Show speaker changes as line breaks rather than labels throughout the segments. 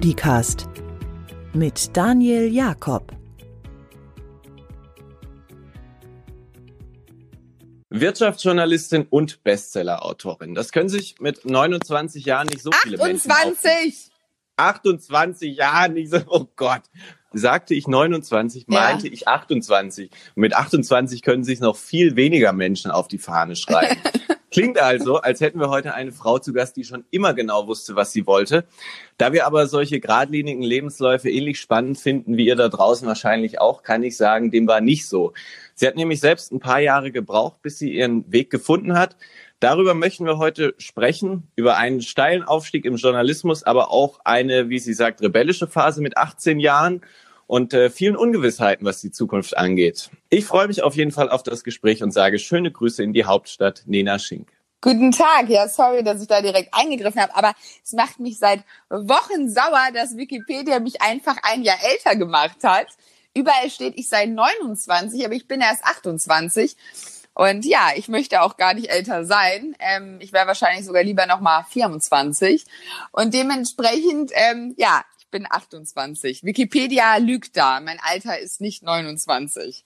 Studicast mit Daniel Jakob.
Wirtschaftsjournalistin und Bestsellerautorin. Das können sich mit 29 Jahren nicht so viele
28.
Menschen 28 Jahren nicht so, oh Gott. Sagte ich 29, meinte ja. ich 28. Und mit 28 können sich noch viel weniger Menschen auf die Fahne schreiben. Klingt also, als hätten wir heute eine Frau zu Gast, die schon immer genau wusste, was sie wollte. Da wir aber solche geradlinigen Lebensläufe ähnlich spannend finden, wie ihr da draußen wahrscheinlich auch, kann ich sagen, dem war nicht so. Sie hat nämlich selbst ein paar Jahre gebraucht, bis sie ihren Weg gefunden hat. Darüber möchten wir heute sprechen, über einen steilen Aufstieg im Journalismus, aber auch eine, wie sie sagt, rebellische Phase mit 18 Jahren und äh, vielen Ungewissheiten, was die Zukunft angeht. Ich freue mich auf jeden Fall auf das Gespräch und sage schöne Grüße in die Hauptstadt, Nena Schink.
Guten Tag. Ja, sorry, dass ich da direkt eingegriffen habe, aber es macht mich seit Wochen sauer, dass Wikipedia mich einfach ein Jahr älter gemacht hat. Überall steht, ich sei 29, aber ich bin erst 28. Und ja, ich möchte auch gar nicht älter sein. Ähm, ich wäre wahrscheinlich sogar lieber noch mal 24. Und dementsprechend, ähm, ja, bin 28. Wikipedia lügt da. Mein Alter ist nicht 29.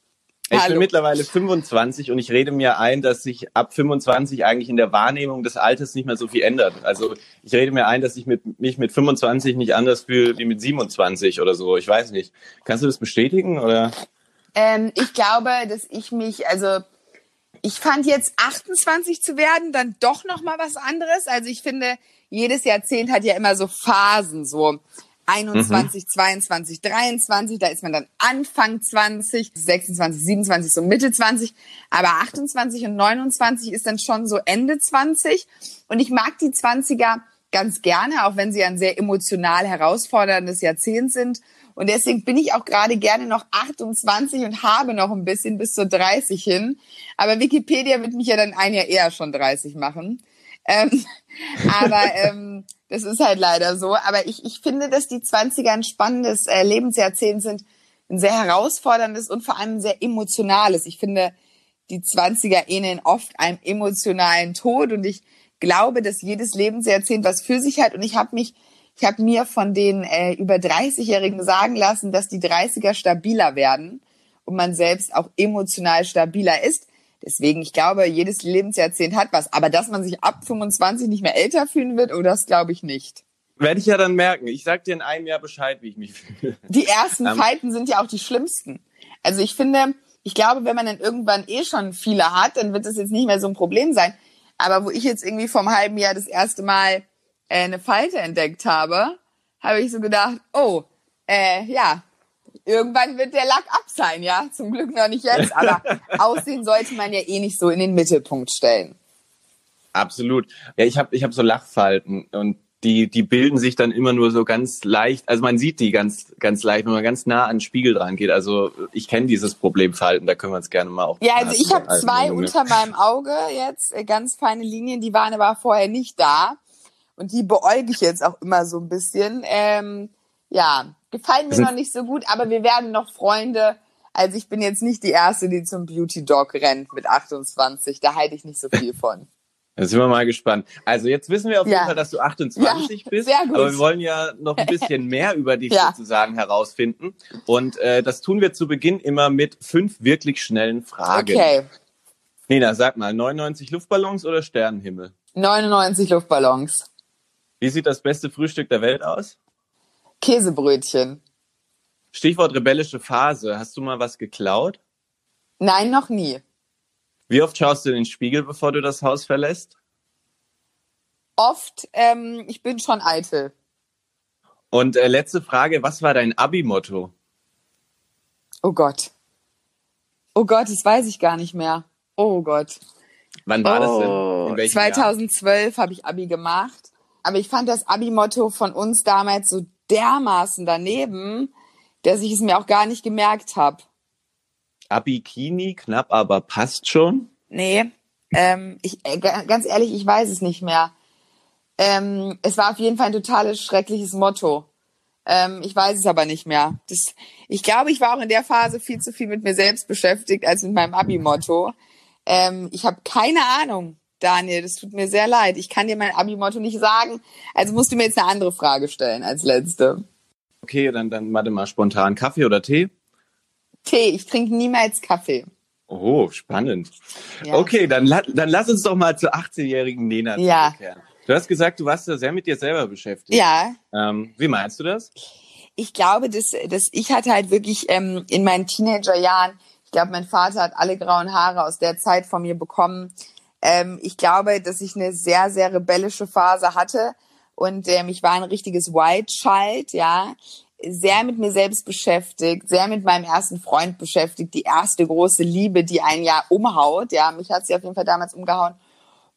Ich Hallo. bin mittlerweile 25 und ich rede mir ein, dass sich ab 25 eigentlich in der Wahrnehmung des Alters nicht mehr so viel ändert. Also ich rede mir ein, dass ich mit, mich mit 25 nicht anders fühle wie mit 27 oder so. Ich weiß nicht. Kannst du das bestätigen oder?
Ähm, ich glaube, dass ich mich, also ich fand jetzt 28 zu werden dann doch noch mal was anderes. Also ich finde, jedes Jahrzehnt hat ja immer so Phasen, so 21, mhm. 22, 23, da ist man dann Anfang 20, 26, 27, so Mitte 20, aber 28 und 29 ist dann schon so Ende 20 und ich mag die 20er ganz gerne, auch wenn sie ein sehr emotional herausforderndes Jahrzehnt sind und deswegen bin ich auch gerade gerne noch 28 und habe noch ein bisschen bis zur 30 hin, aber Wikipedia wird mich ja dann ein Jahr eher schon 30 machen. Ähm, aber ähm, das ist halt leider so. Aber ich, ich finde, dass die 20er ein spannendes äh, Lebensjahrzehnt sind, ein sehr herausforderndes und vor allem sehr emotionales. Ich finde, die 20er ähneln oft einem emotionalen Tod und ich glaube, dass jedes Lebensjahrzehnt was für sich hat und ich habe mich ich habe mir von den äh, über 30-Jährigen sagen lassen, dass die 30er stabiler werden und man selbst auch emotional stabiler ist. Deswegen, ich glaube, jedes Lebensjahrzehnt hat was. Aber dass man sich ab 25 nicht mehr älter fühlen wird, oh, das glaube ich nicht.
Werde ich ja dann merken. Ich sag dir in einem Jahr Bescheid, wie ich mich fühle.
Die ersten um. Zeiten sind ja auch die schlimmsten. Also ich finde, ich glaube, wenn man dann irgendwann eh schon viele hat, dann wird das jetzt nicht mehr so ein Problem sein. Aber wo ich jetzt irgendwie vom halben Jahr das erste Mal äh, eine Falte entdeckt habe, habe ich so gedacht, oh, äh, ja, irgendwann wird der Lack ab sein, ja. Zum Glück noch nicht jetzt, aber Aussehen sollte man ja eh nicht so in den Mittelpunkt stellen.
Absolut. Ja, ich habe ich hab so Lachfalten und die, die bilden sich dann immer nur so ganz leicht, also man sieht die ganz, ganz leicht, wenn man ganz nah an den Spiegel dran geht. Also ich kenne dieses Problem Falten, da können wir uns gerne mal auch.
Ja, also ich habe zwei unter meinem Auge jetzt, äh, ganz feine Linien, die waren aber vorher nicht da. Und die beäuge ich jetzt auch immer so ein bisschen. Ähm, ja, gefallen mir noch nicht so gut, aber wir werden noch Freunde. Also ich bin jetzt nicht die Erste, die zum Beauty Dog rennt mit 28. Da halte ich nicht so viel von.
Da sind wir mal gespannt. Also jetzt wissen wir auf jeden Fall, dass du 28 ja, bist. Sehr gut. Aber wir wollen ja noch ein bisschen mehr über dich ja. sozusagen herausfinden. Und äh, das tun wir zu Beginn immer mit fünf wirklich schnellen Fragen. Okay. Nina, sag mal, 99 Luftballons oder Sternenhimmel?
99 Luftballons.
Wie sieht das beste Frühstück der Welt aus?
Käsebrötchen.
Stichwort rebellische Phase. Hast du mal was geklaut?
Nein, noch nie.
Wie oft schaust du in den Spiegel, bevor du das Haus verlässt?
Oft. Ähm, ich bin schon eitel.
Und äh, letzte Frage. Was war dein Abi-Motto?
Oh Gott. Oh Gott, das weiß ich gar nicht mehr. Oh Gott.
Wann war oh, das
denn? 2012 habe ich Abi gemacht. Aber ich fand das Abi-Motto von uns damals so dermaßen daneben, dass ich es mir auch gar nicht gemerkt habe.
Abikini, knapp, aber passt schon?
Nee, ähm, ich, äh, ganz ehrlich, ich weiß es nicht mehr. Ähm, es war auf jeden Fall ein totales schreckliches Motto. Ähm, ich weiß es aber nicht mehr. Das, ich glaube, ich war auch in der Phase viel zu viel mit mir selbst beschäftigt als mit meinem Abi-Motto. Ähm, ich habe keine Ahnung. Daniel, das tut mir sehr leid. Ich kann dir mein Abi-Motto nicht sagen. Also musst du mir jetzt eine andere Frage stellen als letzte.
Okay, dann, dann warte mal spontan. Kaffee oder Tee?
Tee. Ich trinke niemals Kaffee.
Oh, spannend. Ja. Okay, dann, dann lass uns doch mal zur 18-jährigen Nena
ja. zurückkehren.
Du hast gesagt, du warst da sehr mit dir selber beschäftigt.
Ja.
Ähm, wie meinst du das?
Ich glaube, dass, dass ich hatte halt wirklich ähm, in meinen Teenagerjahren, ich glaube, mein Vater hat alle grauen Haare aus der Zeit von mir bekommen. Ähm, ich glaube, dass ich eine sehr, sehr rebellische Phase hatte und ähm, ich war ein richtiges White Child, ja sehr mit mir selbst beschäftigt, sehr mit meinem ersten Freund beschäftigt, die erste große Liebe, die ein Jahr umhaut. Ja, mich hat sie auf jeden Fall damals umgehauen.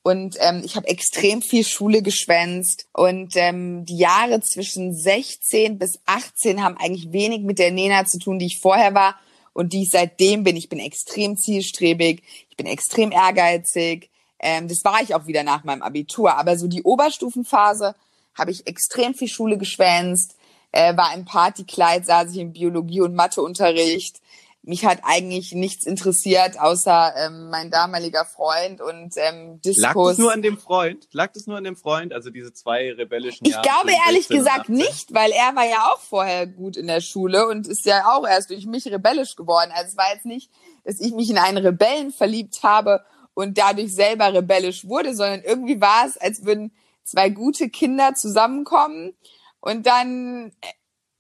Und ähm, ich habe extrem viel Schule geschwänzt. Und ähm, die Jahre zwischen 16 bis 18 haben eigentlich wenig mit der Nena zu tun, die ich vorher war und die ich seitdem bin. Ich bin extrem zielstrebig, ich bin extrem ehrgeizig. Ähm, das war ich auch wieder nach meinem Abitur. Aber so die Oberstufenphase habe ich extrem viel Schule geschwänzt, äh, war im Partykleid, saß ich im Biologie- und Matheunterricht mich hat eigentlich nichts interessiert, außer ähm, mein damaliger Freund und ähm, Diskurs.
Lag es nur an dem Freund? Lag es nur an dem Freund? Also diese zwei rebellischen
Ich glaube ehrlich gesagt nicht, weil er war ja auch vorher gut in der Schule und ist ja auch erst durch mich rebellisch geworden. Also es war jetzt nicht, dass ich mich in einen Rebellen verliebt habe und dadurch selber rebellisch wurde, sondern irgendwie war es, als würden zwei gute Kinder zusammenkommen und dann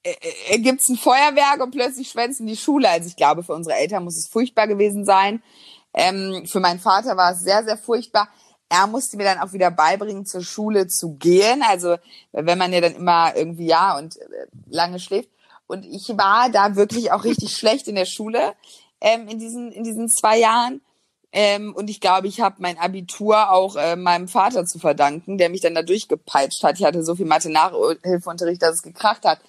äh, äh, äh, gibt's ein Feuerwerk und plötzlich schwänzen die Schule. Also ich glaube, für unsere Eltern muss es furchtbar gewesen sein. Ähm, für meinen Vater war es sehr, sehr furchtbar. Er musste mir dann auch wieder beibringen, zur Schule zu gehen. Also wenn man ja dann immer irgendwie ja und äh, lange schläft. Und ich war da wirklich auch richtig schlecht in der Schule ähm, in diesen in diesen zwei Jahren. Ähm, und ich glaube, ich habe mein Abitur auch äh, meinem Vater zu verdanken, der mich dann da durchgepeitscht hat. Ich hatte so viel Mathe-Nachhilfeunterricht, dass es gekracht hat.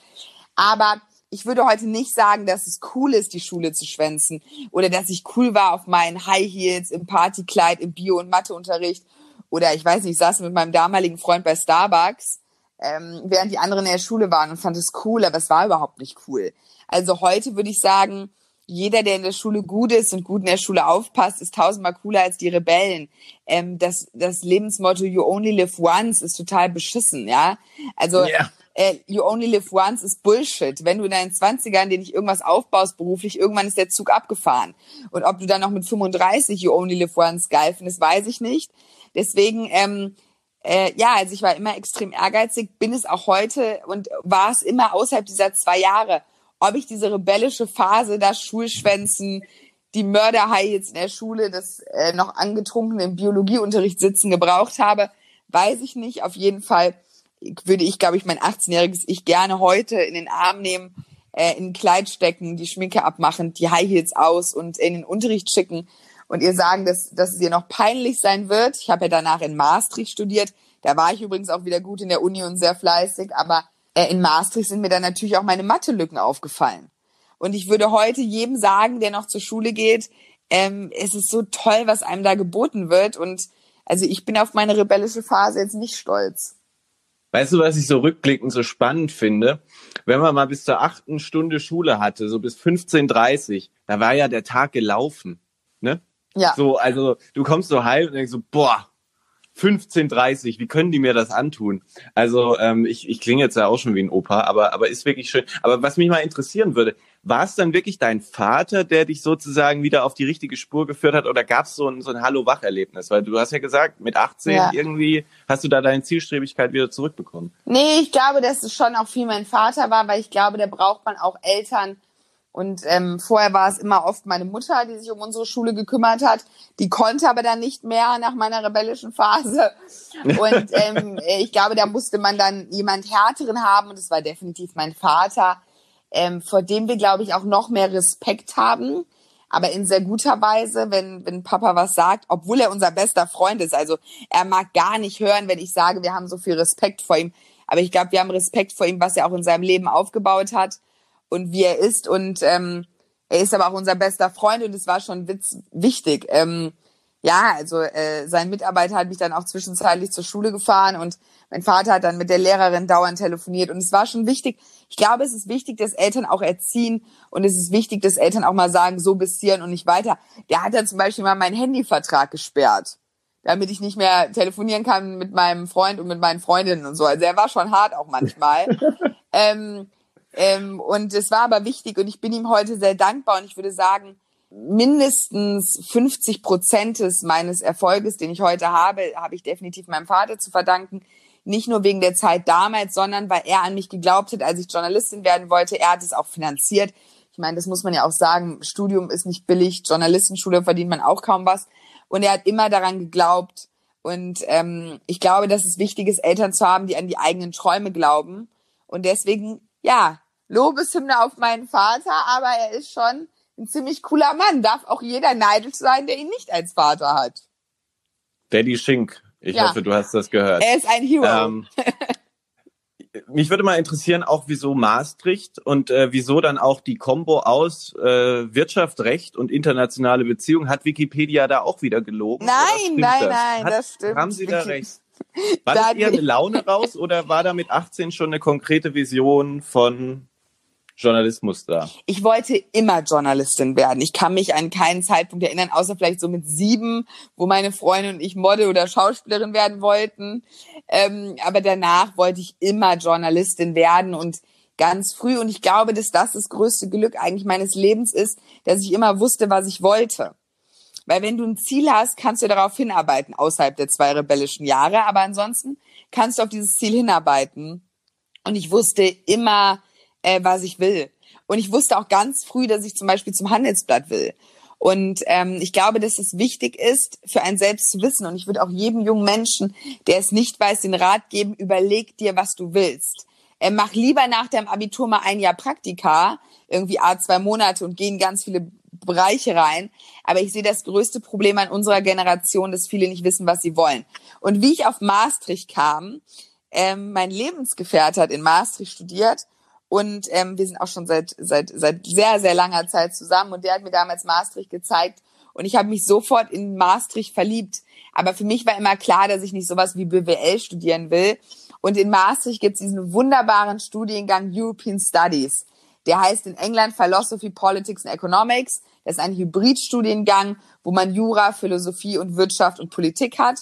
Aber ich würde heute nicht sagen, dass es cool ist, die Schule zu schwänzen oder dass ich cool war auf meinen High Heels, im Partykleid, im Bio- und Matheunterricht oder ich weiß nicht, ich saß mit meinem damaligen Freund bei Starbucks, ähm, während die anderen in der Schule waren und fand es cool, aber es war überhaupt nicht cool. Also heute würde ich sagen, jeder, der in der Schule gut ist und gut in der Schule aufpasst, ist tausendmal cooler als die Rebellen. Ähm, das, das Lebensmotto You only live once ist total beschissen, ja. Also yeah äh, you only live once ist Bullshit. Wenn du in deinen 20ern dir nicht irgendwas aufbaust beruflich, irgendwann ist der Zug abgefahren. Und ob du dann noch mit 35 you only live once geil findest, weiß ich nicht. Deswegen, ähm, äh, ja, also ich war immer extrem ehrgeizig, bin es auch heute und war es immer außerhalb dieser zwei Jahre. Ob ich diese rebellische Phase, das Schulschwänzen, die Mörderhai jetzt in der Schule, das äh, noch angetrunkene im Biologieunterricht sitzen gebraucht habe, weiß ich nicht. Auf jeden Fall würde ich, glaube ich, mein 18-jähriges Ich gerne heute in den Arm nehmen, äh, in ein Kleid stecken, die Schminke abmachen, die High Heels aus und in den Unterricht schicken und ihr sagen, dass, dass es ihr noch peinlich sein wird. Ich habe ja danach in Maastricht studiert. Da war ich übrigens auch wieder gut in der Uni und sehr fleißig, aber äh, in Maastricht sind mir dann natürlich auch meine Mathelücken aufgefallen. Und ich würde heute jedem sagen, der noch zur Schule geht, ähm, es ist so toll, was einem da geboten wird. Und also ich bin auf meine rebellische Phase jetzt nicht stolz.
Weißt du, was ich so rückblickend so spannend finde? Wenn man mal bis zur achten Stunde Schule hatte, so bis 15.30, da war ja der Tag gelaufen. Ne?
Ja.
So, also du kommst so heim und denkst so, boah, 15.30, wie können die mir das antun? Also ähm, ich, ich klinge jetzt ja auch schon wie ein Opa, aber, aber ist wirklich schön. Aber was mich mal interessieren würde, war es dann wirklich dein Vater, der dich sozusagen wieder auf die richtige Spur geführt hat oder gab es so ein, so ein Hallo-Wach-Erlebnis? Weil du hast ja gesagt, mit 18 ja. irgendwie hast du da deine Zielstrebigkeit wieder zurückbekommen.
Nee, ich glaube, dass es schon auch viel mein Vater war, weil ich glaube, da braucht man auch Eltern, und ähm, vorher war es immer oft meine Mutter, die sich um unsere Schule gekümmert hat. Die konnte aber dann nicht mehr nach meiner rebellischen Phase. Und ähm, ich glaube, da musste man dann jemand härteren haben. Und es war definitiv mein Vater, ähm, vor dem wir, glaube ich, auch noch mehr Respekt haben. Aber in sehr guter Weise, wenn, wenn Papa was sagt, obwohl er unser bester Freund ist. Also er mag gar nicht hören, wenn ich sage, wir haben so viel Respekt vor ihm. Aber ich glaube, wir haben Respekt vor ihm, was er auch in seinem Leben aufgebaut hat und wie er ist. Und ähm, er ist aber auch unser bester Freund und es war schon witz wichtig. Ähm, ja, also äh, sein Mitarbeiter hat mich dann auch zwischenzeitlich zur Schule gefahren und mein Vater hat dann mit der Lehrerin dauernd telefoniert und es war schon wichtig. Ich glaube, es ist wichtig, dass Eltern auch erziehen und es ist wichtig, dass Eltern auch mal sagen, so bis hierhin und nicht weiter. Der hat dann zum Beispiel mal meinen Handyvertrag gesperrt. damit ich nicht mehr telefonieren kann mit meinem Freund und mit meinen Freundinnen und so. Also er war schon hart auch manchmal. ähm, ähm, und es war aber wichtig und ich bin ihm heute sehr dankbar und ich würde sagen, mindestens 50 Prozent meines Erfolges, den ich heute habe, habe ich definitiv meinem Vater zu verdanken. Nicht nur wegen der Zeit damals, sondern weil er an mich geglaubt hat, als ich Journalistin werden wollte. Er hat es auch finanziert. Ich meine, das muss man ja auch sagen. Studium ist nicht billig. Journalistenschule verdient man auch kaum was. Und er hat immer daran geglaubt. Und ähm, ich glaube, dass es wichtig ist, Eltern zu haben, die an die eigenen Träume glauben. Und deswegen, ja, Lobeshymne auf meinen Vater, aber er ist schon ein ziemlich cooler Mann. Darf auch jeder neidisch sein, der ihn nicht als Vater hat.
Daddy Schink. Ich ja. hoffe, du hast das gehört.
Er ist ein Hero. Ähm,
mich würde mal interessieren, auch wieso Maastricht und äh, wieso dann auch die Kombo aus äh, Wirtschaft, Recht und internationale Beziehungen. Hat Wikipedia da auch wieder gelogen?
Nein, nein, das? nein, Hat, das stimmt.
Haben Sie da recht? War das eher eine Laune raus oder war da mit 18 schon eine konkrete Vision von Journalismus da?
Ich wollte immer Journalistin werden. Ich kann mich an keinen Zeitpunkt erinnern, außer vielleicht so mit sieben, wo meine Freundin und ich Model oder Schauspielerin werden wollten. Ähm, aber danach wollte ich immer Journalistin werden und ganz früh. Und ich glaube, dass das das größte Glück eigentlich meines Lebens ist, dass ich immer wusste, was ich wollte. Weil wenn du ein Ziel hast, kannst du darauf hinarbeiten, außerhalb der zwei rebellischen Jahre. Aber ansonsten kannst du auf dieses Ziel hinarbeiten. Und ich wusste immer, äh, was ich will. Und ich wusste auch ganz früh, dass ich zum Beispiel zum Handelsblatt will. Und ähm, ich glaube, dass es wichtig ist, für einen selbst zu wissen. Und ich würde auch jedem jungen Menschen, der es nicht weiß, den Rat geben, überleg dir, was du willst. Äh, mach lieber nach deinem Abitur mal ein Jahr Praktika, irgendwie a zwei Monate und gehen ganz viele Bereiche rein. Aber ich sehe das größte Problem an unserer Generation, dass viele nicht wissen, was sie wollen. Und wie ich auf Maastricht kam, ähm, mein Lebensgefährte hat in Maastricht studiert und ähm, wir sind auch schon seit, seit, seit sehr, sehr langer Zeit zusammen. Und der hat mir damals Maastricht gezeigt. Und ich habe mich sofort in Maastricht verliebt. Aber für mich war immer klar, dass ich nicht sowas wie BWL studieren will. Und in Maastricht gibt es diesen wunderbaren Studiengang European Studies. Der heißt in England Philosophy, Politics and Economics. Das ist ein Hybridstudiengang, wo man Jura, Philosophie und Wirtschaft und Politik hat.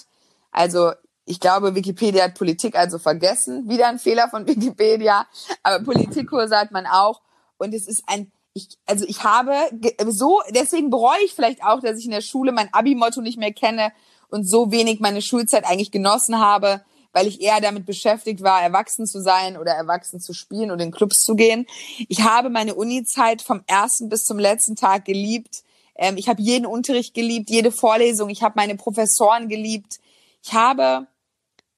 Also ich glaube, Wikipedia hat Politik also vergessen. Wieder ein Fehler von Wikipedia. Aber Politikkurse hat man auch. Und es ist ein, ich, also ich habe so, deswegen bereue ich vielleicht auch, dass ich in der Schule mein Abi-Motto nicht mehr kenne und so wenig meine Schulzeit eigentlich genossen habe, weil ich eher damit beschäftigt war, erwachsen zu sein oder erwachsen zu spielen und in Clubs zu gehen. Ich habe meine Uni-Zeit vom ersten bis zum letzten Tag geliebt. Ähm, ich habe jeden Unterricht geliebt, jede Vorlesung. Ich habe meine Professoren geliebt. Ich habe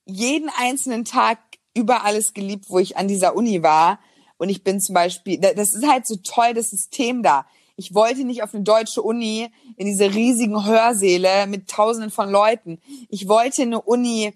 jeden einzelnen Tag über alles geliebt, wo ich an dieser Uni war. Und ich bin zum Beispiel, das ist halt so toll, das System da. Ich wollte nicht auf eine deutsche Uni in diese riesigen Hörsäle mit Tausenden von Leuten. Ich wollte eine Uni,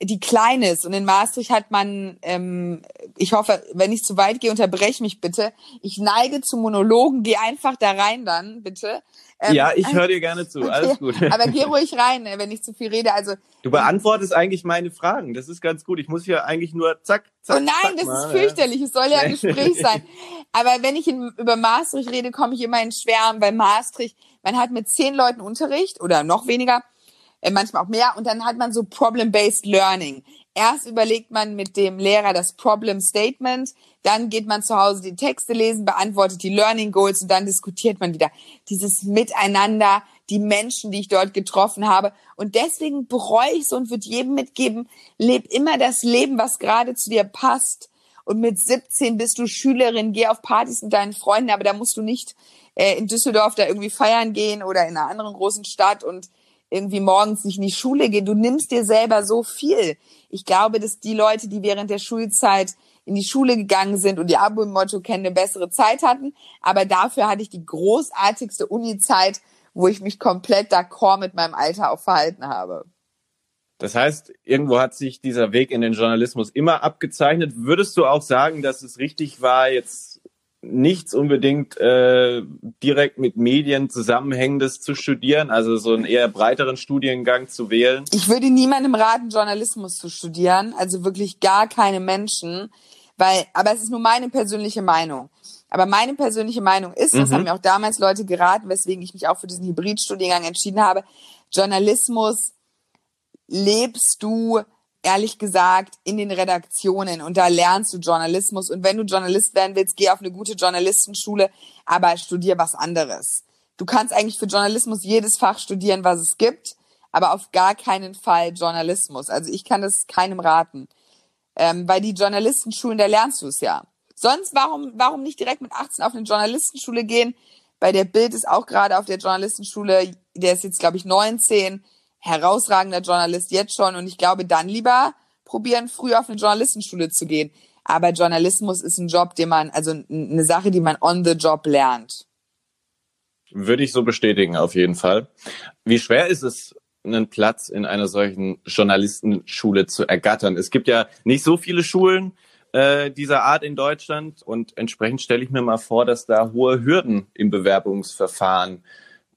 die klein ist. Und in Maastricht hat man, ähm, ich hoffe, wenn ich zu weit gehe, unterbrech mich bitte. Ich neige zu Monologen, geh einfach da rein dann, bitte.
Ähm, ja, ich höre dir gerne zu, okay. alles gut.
Aber geh ruhig rein, wenn ich zu viel rede. Also
Du beantwortest eigentlich meine Fragen, das ist ganz gut. Ich muss ja eigentlich nur zack, zack.
Oh nein,
zack,
das mal, ist fürchterlich, ja. es soll ja ein Gespräch sein. Aber wenn ich in, über Maastricht rede, komme ich immer in Schwärmen, weil Maastricht, man hat mit zehn Leuten Unterricht oder noch weniger äh, manchmal auch mehr. Und dann hat man so Problem-Based Learning. Erst überlegt man mit dem Lehrer das Problem Statement, dann geht man zu Hause die Texte lesen, beantwortet die Learning Goals und dann diskutiert man wieder dieses Miteinander, die Menschen, die ich dort getroffen habe. Und deswegen bereue ich so und würde jedem mitgeben, leb immer das Leben, was gerade zu dir passt. Und mit 17 bist du Schülerin, geh auf Partys mit deinen Freunden, aber da musst du nicht äh, in Düsseldorf da irgendwie feiern gehen oder in einer anderen großen Stadt und irgendwie morgens nicht in die Schule gehen. Du nimmst dir selber so viel. Ich glaube, dass die Leute, die während der Schulzeit in die Schule gegangen sind und die Abo-Motto kennen, eine bessere Zeit hatten. Aber dafür hatte ich die großartigste Uni-Zeit, wo ich mich komplett d'accord mit meinem Alter auch verhalten habe.
Das heißt, irgendwo hat sich dieser Weg in den Journalismus immer abgezeichnet. Würdest du auch sagen, dass es richtig war, jetzt nichts unbedingt äh, direkt mit Medien zusammenhängendes zu studieren, also so einen eher breiteren Studiengang zu wählen?
Ich würde niemandem raten, Journalismus zu studieren, also wirklich gar keine Menschen, weil, aber es ist nur meine persönliche Meinung. Aber meine persönliche Meinung ist, mhm. das haben mir auch damals Leute geraten, weswegen ich mich auch für diesen Hybridstudiengang entschieden habe, Journalismus lebst du ehrlich gesagt in den Redaktionen und da lernst du Journalismus und wenn du Journalist werden willst, geh auf eine gute Journalistenschule, aber studier was anderes. Du kannst eigentlich für Journalismus jedes Fach studieren, was es gibt, aber auf gar keinen Fall Journalismus. Also ich kann das keinem raten, ähm, weil die Journalistenschulen, da lernst du es ja. Sonst warum warum nicht direkt mit 18 auf eine Journalistenschule gehen? Bei der Bild ist auch gerade auf der Journalistenschule, der ist jetzt glaube ich 19 herausragender Journalist jetzt schon und ich glaube, dann lieber probieren, früh auf eine Journalistenschule zu gehen. Aber Journalismus ist ein Job, den man, also eine Sache, die man on the job lernt.
Würde ich so bestätigen, auf jeden Fall. Wie schwer ist es, einen Platz in einer solchen Journalistenschule zu ergattern? Es gibt ja nicht so viele Schulen äh, dieser Art in Deutschland und entsprechend stelle ich mir mal vor, dass da hohe Hürden im Bewerbungsverfahren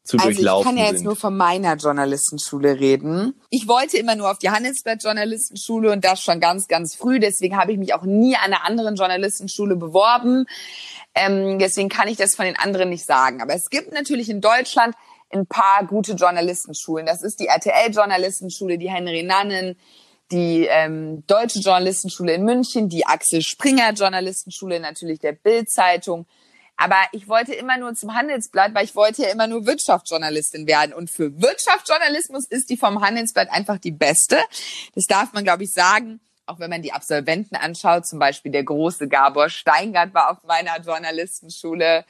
zu also durchlaufen
Ich kann ja jetzt
sind.
nur von meiner Journalistenschule reden. Ich wollte immer nur auf die Handelsblatt Journalistenschule und das schon ganz, ganz früh. Deswegen habe ich mich auch nie an einer anderen Journalistenschule beworben. Ähm, deswegen kann ich das von den anderen nicht sagen. Aber es gibt natürlich in Deutschland ein paar gute Journalistenschulen. Das ist die RTL-Journalistenschule, die Henry Nannen, die ähm, Deutsche Journalistenschule in München, die Axel Springer Journalistenschule, natürlich der Bild-Zeitung, aber ich wollte immer nur zum Handelsblatt, weil ich wollte ja immer nur Wirtschaftsjournalistin werden. Und für Wirtschaftsjournalismus ist die vom Handelsblatt einfach die beste. Das darf man, glaube ich, sagen. Auch wenn man die Absolventen anschaut, zum Beispiel der große Gabor Steingart war auf meiner Journalistenschule.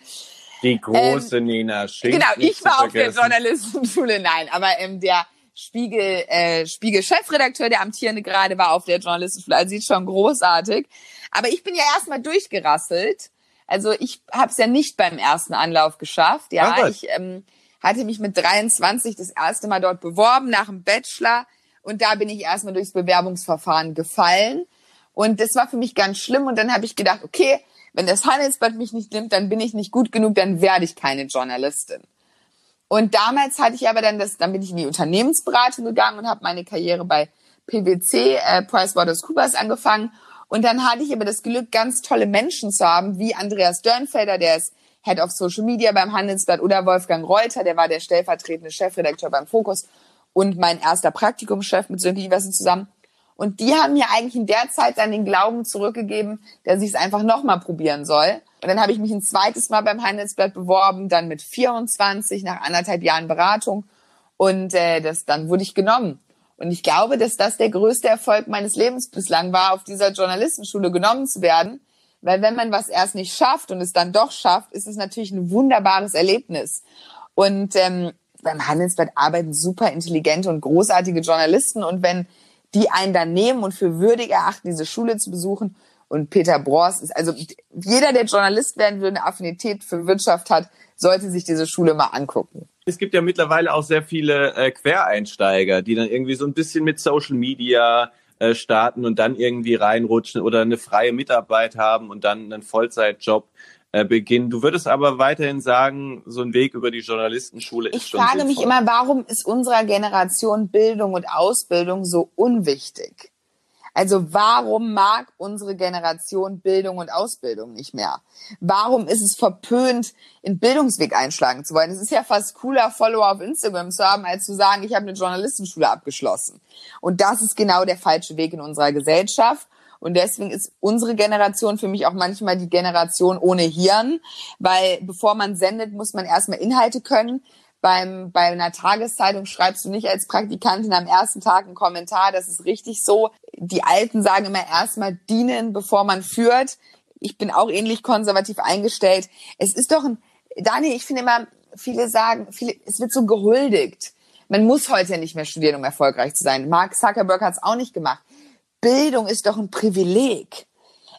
Die große ähm, Nina Schink.
Genau, ich war auf der Journalistenschule, nein, aber ähm, der Spiegel, äh, Spiegel-Chefredakteur, der amtierende gerade, war auf der Journalistenschule. Also sieht schon großartig. Aber ich bin ja erstmal durchgerasselt also ich habe es ja nicht beim ersten Anlauf geschafft. Ja, Ach, ich ähm, hatte mich mit 23 das erste Mal dort beworben nach dem Bachelor. Und da bin ich erstmal durchs Bewerbungsverfahren gefallen. Und das war für mich ganz schlimm. Und dann habe ich gedacht, okay, wenn das Handelsblatt mich nicht nimmt, dann bin ich nicht gut genug, dann werde ich keine Journalistin. Und damals hatte ich aber dann das, dann bin ich in die Unternehmensberatung gegangen und habe meine Karriere bei PwC, äh, PricewaterhouseCoopers angefangen und dann hatte ich aber das Glück, ganz tolle Menschen zu haben, wie Andreas Dörnfelder, der ist Head of Social Media beim Handelsblatt, oder Wolfgang Reuter, der war der stellvertretende Chefredakteur beim Fokus und mein erster Praktikumschef mit Sönke Iversen zusammen. Und die haben mir eigentlich in der Zeit dann den Glauben zurückgegeben, dass ich es einfach nochmal probieren soll. Und dann habe ich mich ein zweites Mal beim Handelsblatt beworben, dann mit 24 nach anderthalb Jahren Beratung. Und äh, das, dann wurde ich genommen. Und ich glaube, dass das der größte Erfolg meines Lebens bislang war, auf dieser Journalistenschule genommen zu werden. Weil wenn man was erst nicht schafft und es dann doch schafft, ist es natürlich ein wunderbares Erlebnis. Und ähm, beim Handelsblatt arbeiten super intelligente und großartige Journalisten. Und wenn die einen dann nehmen und für würdig erachten, diese Schule zu besuchen, und Peter Bross ist, also jeder, der Journalist werden will, eine Affinität für Wirtschaft hat, sollte sich diese Schule mal angucken
es gibt ja mittlerweile auch sehr viele äh, Quereinsteiger, die dann irgendwie so ein bisschen mit Social Media äh, starten und dann irgendwie reinrutschen oder eine freie Mitarbeit haben und dann einen Vollzeitjob äh, beginnen. Du würdest aber weiterhin sagen, so ein Weg über die Journalistenschule ist
ich
schon
Ich frage mich immer, warum ist unserer Generation Bildung und Ausbildung so unwichtig? Also warum mag unsere Generation Bildung und Ausbildung nicht mehr? Warum ist es verpönt, in Bildungsweg einschlagen zu wollen? Es ist ja fast cooler, Follower auf Instagram zu haben, als zu sagen, ich habe eine Journalistenschule abgeschlossen. Und das ist genau der falsche Weg in unserer Gesellschaft. Und deswegen ist unsere Generation für mich auch manchmal die Generation ohne Hirn, weil bevor man sendet, muss man erstmal Inhalte können beim, bei einer Tageszeitung schreibst du nicht als Praktikantin am ersten Tag einen Kommentar. Das ist richtig so. Die Alten sagen immer erstmal dienen, bevor man führt. Ich bin auch ähnlich konservativ eingestellt. Es ist doch ein, Daniel, ich finde immer, viele sagen, viele, es wird so gehuldigt. Man muss heute nicht mehr studieren, um erfolgreich zu sein. Mark Zuckerberg hat es auch nicht gemacht. Bildung ist doch ein Privileg.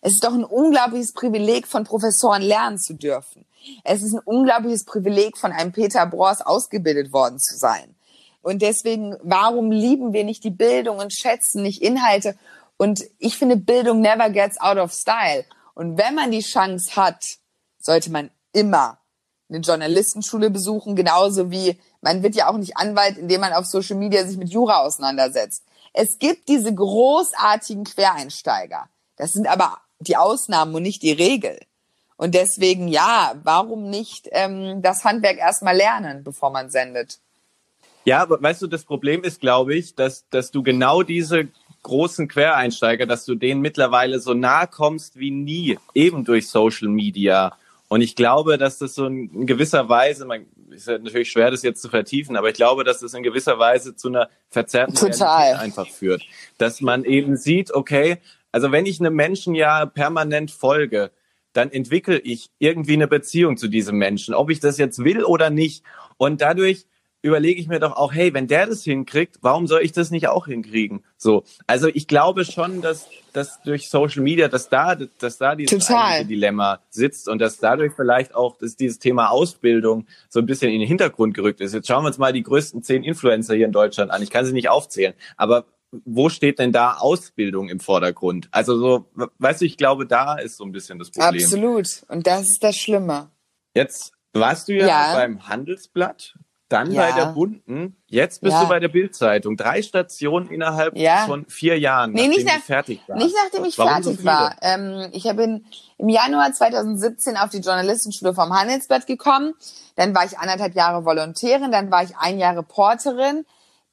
Es ist doch ein unglaubliches Privileg, von Professoren lernen zu dürfen. Es ist ein unglaubliches Privileg, von einem Peter Bross ausgebildet worden zu sein. Und deswegen, warum lieben wir nicht die Bildung und schätzen nicht Inhalte? Und ich finde, Bildung never gets out of style. Und wenn man die Chance hat, sollte man immer eine Journalistenschule besuchen, genauso wie man wird ja auch nicht Anwalt, indem man auf Social Media sich mit Jura auseinandersetzt. Es gibt diese großartigen Quereinsteiger. Das sind aber die Ausnahmen und nicht die Regel. Und deswegen, ja, warum nicht ähm, das Handwerk erstmal lernen, bevor man sendet?
Ja, aber weißt du, das Problem ist, glaube ich, dass, dass du genau diese großen Quereinsteiger, dass du denen mittlerweile so nahe kommst wie nie, eben durch Social Media. Und ich glaube, dass das so in gewisser Weise, man ist ja natürlich schwer, das jetzt zu vertiefen, aber ich glaube, dass das in gewisser Weise zu einer verzerrten
Total.
Realität einfach führt. Dass man eben sieht, okay, also wenn ich einem Menschen ja permanent folge, dann entwickle ich irgendwie eine Beziehung zu diesem Menschen, ob ich das jetzt will oder nicht. Und dadurch überlege ich mir doch auch, hey, wenn der das hinkriegt, warum soll ich das nicht auch hinkriegen? So, also ich glaube schon, dass, dass durch Social Media, dass da, dass da dieses. Dilemma sitzt und dass dadurch vielleicht auch dass dieses Thema Ausbildung so ein bisschen in den Hintergrund gerückt ist. Jetzt schauen wir uns mal die größten zehn Influencer hier in Deutschland an. Ich kann sie nicht aufzählen, aber wo steht denn da Ausbildung im Vordergrund? Also so, weißt du, ich glaube, da ist so ein bisschen das Problem.
Absolut. Und das ist das Schlimme.
Jetzt warst du ja,
Ja.
beim Handelsblatt, dann
Ja.
bei der Bunten, jetzt bist
Ja.
du bei der Bildzeitung. Drei Stationen innerhalb von vier Jahren,
Nee,
nachdem
nicht nach-
fertig warst.
Nicht nachdem ich
Warum so
fertig
viele?
war. Ähm, ich habe in- im Januar 2017 auf die Journalistenschule vom Handelsblatt gekommen. Dann war ich anderthalb Jahre Volontärin, dann war ich ein Jahr Reporterin.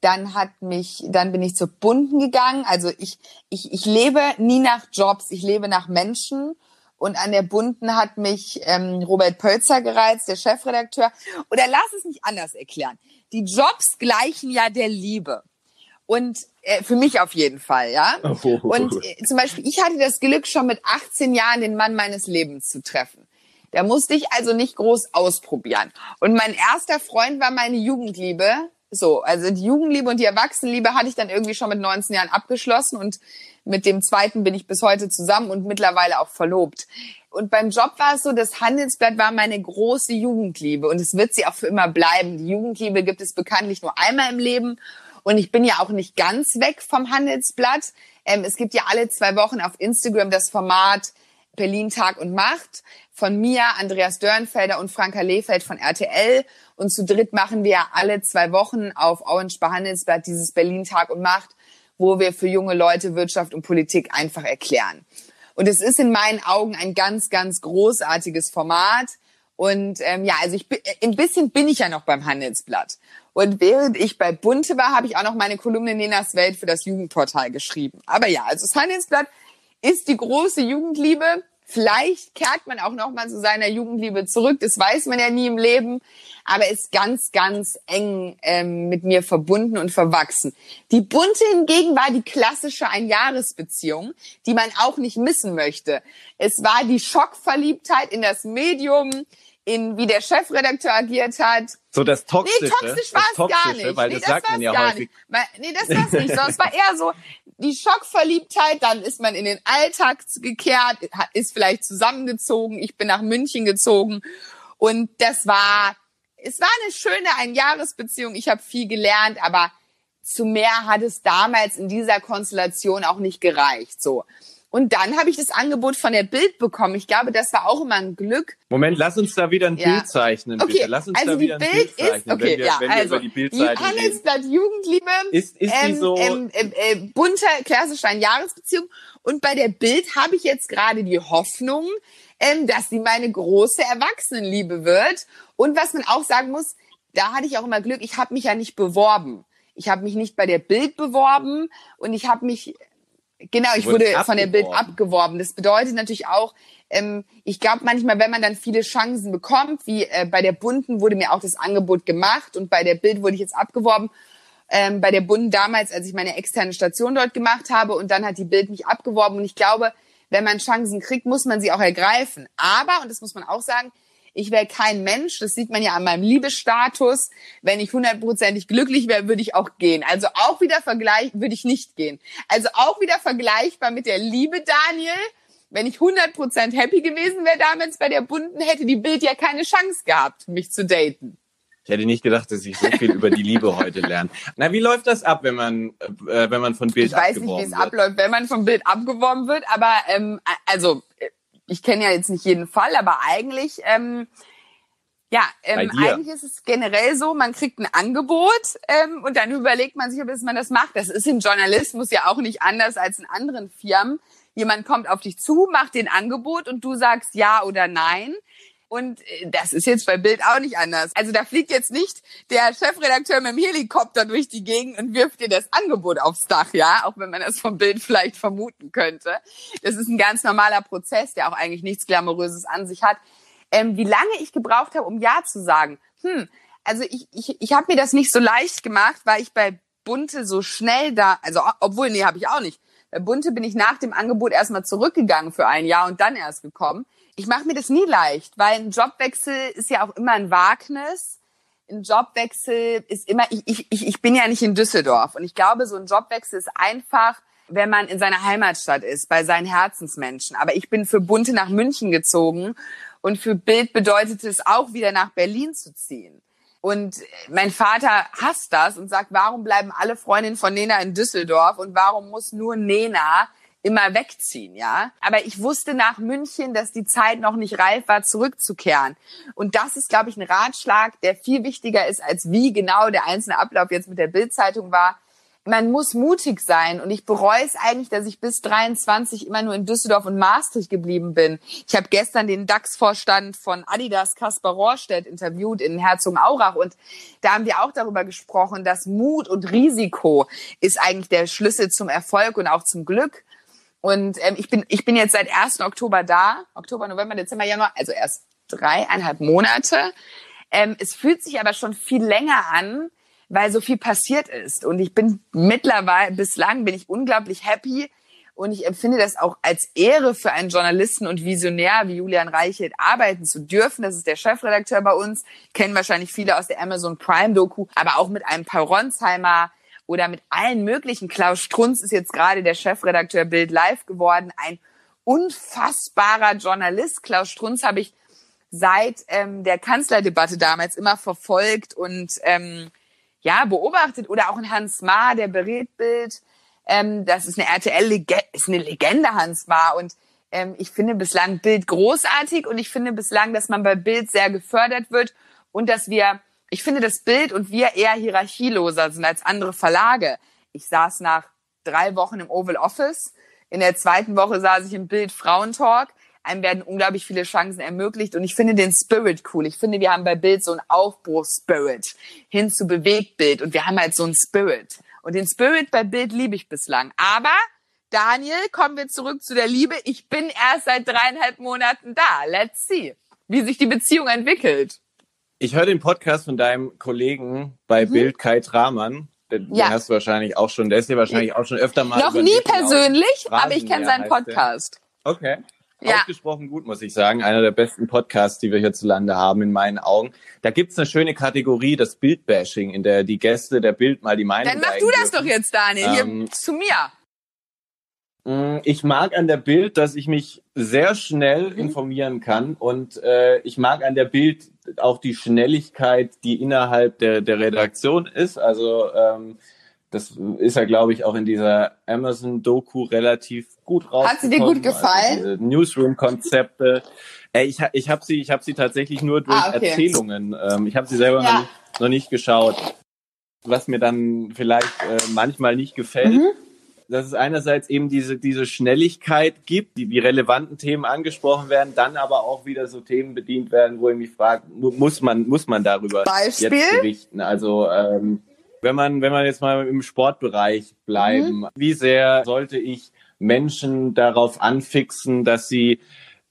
Dann hat mich, dann bin ich zur Bunten gegangen. Also ich, ich, ich lebe nie nach Jobs, ich lebe nach Menschen. Und an der Bunten hat mich ähm, Robert Pölzer gereizt, der Chefredakteur. Oder lass es mich anders erklären. Die Jobs gleichen ja der Liebe. Und äh, für mich auf jeden Fall, ja.
Oh.
Und äh, zum Beispiel, ich hatte das Glück, schon mit 18 Jahren den Mann meines Lebens zu treffen. Da musste ich also nicht groß ausprobieren. Und mein erster Freund war meine Jugendliebe. So, also die Jugendliebe und die Erwachsenenliebe hatte ich dann irgendwie schon mit 19 Jahren abgeschlossen und mit dem zweiten bin ich bis heute zusammen und mittlerweile auch verlobt. Und beim Job war es so, das Handelsblatt war meine große Jugendliebe und es wird sie auch für immer bleiben. Die Jugendliebe gibt es bekanntlich nur einmal im Leben und ich bin ja auch nicht ganz weg vom Handelsblatt. Ähm, es gibt ja alle zwei Wochen auf Instagram das Format Berlin Tag und Macht von mir, Andreas Dörnfelder und Franka Lehfeld von RTL. Und zu dritt machen wir alle zwei Wochen auf Orange bei Handelsblatt dieses Berlin Tag und Macht, wo wir für junge Leute Wirtschaft und Politik einfach erklären. Und es ist in meinen Augen ein ganz, ganz großartiges Format. Und ähm, ja, also ich bin, ein bisschen bin ich ja noch beim Handelsblatt. Und während ich bei Bunte war, habe ich auch noch meine Kolumne Nenas Welt für das Jugendportal geschrieben. Aber ja, also das Handelsblatt ist die große Jugendliebe. Vielleicht kehrt man auch noch mal zu seiner Jugendliebe zurück. Das weiß man ja nie im Leben. Aber ist ganz, ganz eng ähm, mit mir verbunden und verwachsen. Die Bunte hingegen war die klassische Einjahresbeziehung, die man auch nicht missen möchte. Es war die Schockverliebtheit in das Medium, in wie der Chefredakteur agiert hat,
So das Toxische.
Nee, toxisch war es gar nicht.
Weil
nee,
das sagt man ja
gar
häufig.
nicht. Nee, das war's nicht. Sondern es war eher so die Schockverliebtheit, dann ist man in den Alltag gekehrt, ist vielleicht zusammengezogen, ich bin nach München gezogen und das war, es war eine schöne Einjahresbeziehung, ich habe viel gelernt, aber zu mehr hat es damals in dieser Konstellation auch nicht gereicht, so. Und dann habe ich das Angebot von der Bild bekommen. Ich glaube, das war auch immer ein Glück,
Moment, lass uns da wieder ein
Ja.
Bild zeichnen,
Okay,
bitte. Lass uns
also
da wieder ein
Bild
Bild
ist,
zeichnen,
okay,
wenn wir,
ja,
wenn wir
also
über die Bildzeitung reden.
Handelsblatt Jugendliebe
Ist- ist die so-
ähm, ähm, äh, bunter klassischer Jahresbeziehung und bei der Bild habe ich jetzt gerade die Hoffnung, ähm, dass sie meine große Erwachsenenliebe wird und was man auch sagen muss, da hatte ich auch immer Glück, ich habe mich ja nicht beworben. Ich habe mich nicht bei der Bild beworben und ich habe mich Genau, ich wurde
wurdest
von der Bild
abgeworben.
Das bedeutet natürlich auch, ähm, ich glaube manchmal, wenn man dann viele Chancen bekommt, wie äh, bei der Bunten wurde mir auch das Angebot gemacht und bei der Bild wurde ich jetzt abgeworben. Ähm, bei der Bunten damals, als ich meine externe Station dort gemacht habe und dann hat die Bild mich abgeworben und ich glaube, wenn man Chancen kriegt, muss man sie auch ergreifen. Aber, und das muss man auch sagen, ich wäre kein Mensch, das sieht man ja an meinem Liebesstatus. Wenn ich hundertprozentig glücklich wäre, würde ich auch gehen. Also auch wieder vergleich, würde ich nicht gehen. Also auch wieder vergleichbar mit der Liebe, Daniel. Wenn ich 100% happy gewesen wäre damals bei der Bunten, hätte die Bild ja keine Chance gehabt, mich zu daten.
Ich hätte nicht gedacht, dass ich so viel über die Liebe heute lerne. Na, wie läuft das ab, wenn man, äh, wenn man von Bild
Ich weiß nicht,
abgeworben
wie es
wird?
abläuft, wenn man vom Bild abgeworben wird, aber ähm, also ich kenne ja jetzt nicht jeden Fall, aber eigentlich ähm, ja, ähm, eigentlich ist es generell so, man kriegt ein Angebot ähm, und dann überlegt man sich, ob man das macht. Das ist im Journalismus ja auch nicht anders als in anderen Firmen. Jemand kommt auf dich zu, macht den Angebot und du sagst ja oder nein. Und äh, das ist jetzt bei Bild auch nicht anders. Also da fliegt jetzt nicht der Chefredakteur mit dem Helikopter durch die Gegend und wirft dir das Angebot aufs Dach, ja, auch wenn man das vom Bild vielleicht vermuten könnte. Das ist ein ganz normaler Prozess, der auch eigentlich nichts Glamouröses an sich hat. Ähm, wie lange ich gebraucht habe, um Ja zu sagen? Hm, also ich, ich, ich habe mir das nicht so leicht gemacht, weil ich bei Bunte so schnell da, also obwohl, nee, habe ich auch nicht. Bei Bunte bin ich nach dem Angebot erstmal zurückgegangen für ein Jahr und dann erst gekommen ich mache mir das nie leicht, weil ein Jobwechsel ist ja auch immer ein Wagnis. Ein Jobwechsel ist immer, ich, ich, ich bin ja nicht in Düsseldorf und ich glaube, so ein Jobwechsel ist einfach, wenn man in seiner Heimatstadt ist, bei seinen Herzensmenschen. Aber ich bin für Bunte nach München gezogen und für Bild bedeutet es auch wieder nach Berlin zu ziehen. Und mein Vater hasst das und sagt, warum bleiben alle Freundinnen von Nena in Düsseldorf und warum muss nur Nena immer wegziehen, ja. Aber ich wusste nach München, dass die Zeit noch nicht reif war, zurückzukehren. Und das ist, glaube ich, ein Ratschlag, der viel wichtiger ist, als wie genau der einzelne Ablauf jetzt mit der Bildzeitung war. Man muss mutig sein und ich bereue es eigentlich, dass ich bis 23 immer nur in Düsseldorf und Maastricht geblieben bin. Ich habe gestern den DAX-Vorstand von Adidas Kaspar Rohrstedt interviewt in Herzogenaurach und da haben wir auch darüber gesprochen, dass Mut und Risiko ist eigentlich der Schlüssel zum Erfolg und auch zum Glück. Und ähm, ich bin ich bin jetzt seit 1. Oktober da, Oktober, November, Dezember, Januar, also erst dreieinhalb Monate. Ähm, es fühlt sich aber schon viel länger an, weil so viel passiert ist. Und ich bin mittlerweile, bislang bin ich unglaublich happy. Und ich empfinde das auch als Ehre für einen Journalisten und Visionär wie Julian Reichelt arbeiten zu dürfen. Das ist der Chefredakteur bei uns. Kennen wahrscheinlich viele aus der Amazon Prime Doku, aber auch mit einem Paul Ronsheimer, oder mit allen möglichen. Klaus Strunz ist jetzt gerade der Chefredakteur Bild Live geworden, ein unfassbarer Journalist. Klaus Strunz habe ich seit ähm, der Kanzlerdebatte damals immer verfolgt und ähm, ja beobachtet oder auch ein Hans Maar, der berät Bild. Ähm, das ist eine RTL-Legende, ist eine Legende Hans Maar und ähm, ich finde bislang Bild großartig und ich finde bislang, dass man bei Bild sehr gefördert wird und dass wir ich finde das Bild und wir eher hierarchieloser sind als andere Verlage. Ich saß nach drei Wochen im Oval Office. In der zweiten Woche saß ich im Bild Frauentalk. Einem werden unglaublich viele Chancen ermöglicht und ich finde den Spirit cool. Ich finde, wir haben bei Bild so einen Aufbruchsspirit hin zu Bewegtbild und wir haben halt so einen Spirit. Und den Spirit bei Bild liebe ich bislang. Aber Daniel, kommen wir zurück zu der Liebe. Ich bin erst seit dreieinhalb Monaten da. Let's see, wie sich die Beziehung entwickelt.
Ich höre den Podcast von deinem Kollegen bei mhm. Bild, Kai Tramann. Den, ja. den hast du wahrscheinlich auch schon, der ist dir wahrscheinlich auch schon öfter mal.
Noch nie persönlich, aber ich kenne seinen Podcast.
Okay. Ja. Ausgesprochen gut, muss ich sagen. Einer der besten Podcasts, die wir hierzulande haben, in meinen Augen. Da gibt's eine schöne Kategorie, das Bildbashing, in der die Gäste der Bild mal die Meinung
Dann mach du das dürfen. doch jetzt, Daniel, ähm, hier zu mir.
Mm, ich mag an der Bild, dass ich mich sehr schnell mhm. informieren kann und äh, ich mag an der Bild auch die Schnelligkeit, die innerhalb der, der Redaktion ist. Also ähm, das ist ja, glaube ich, auch in dieser Amazon-Doku relativ gut raus.
Hat sie dir gut gefallen?
Also Newsroom-Konzepte. Äh, ich ich habe sie, ich habe sie tatsächlich nur durch ah, okay. Erzählungen. Ähm, ich habe sie selber ja. noch, nicht, noch nicht geschaut. Was mir dann vielleicht äh, manchmal nicht gefällt, mhm dass es einerseits eben diese, diese Schnelligkeit gibt, die, die relevanten Themen angesprochen werden, dann aber auch wieder so Themen bedient werden, wo ich mich frage, muss man, muss man darüber
Beispiel?
jetzt berichten? Also, ähm, wenn man, wenn man jetzt mal im Sportbereich bleiben, mhm. wie sehr sollte ich Menschen darauf anfixen, dass sie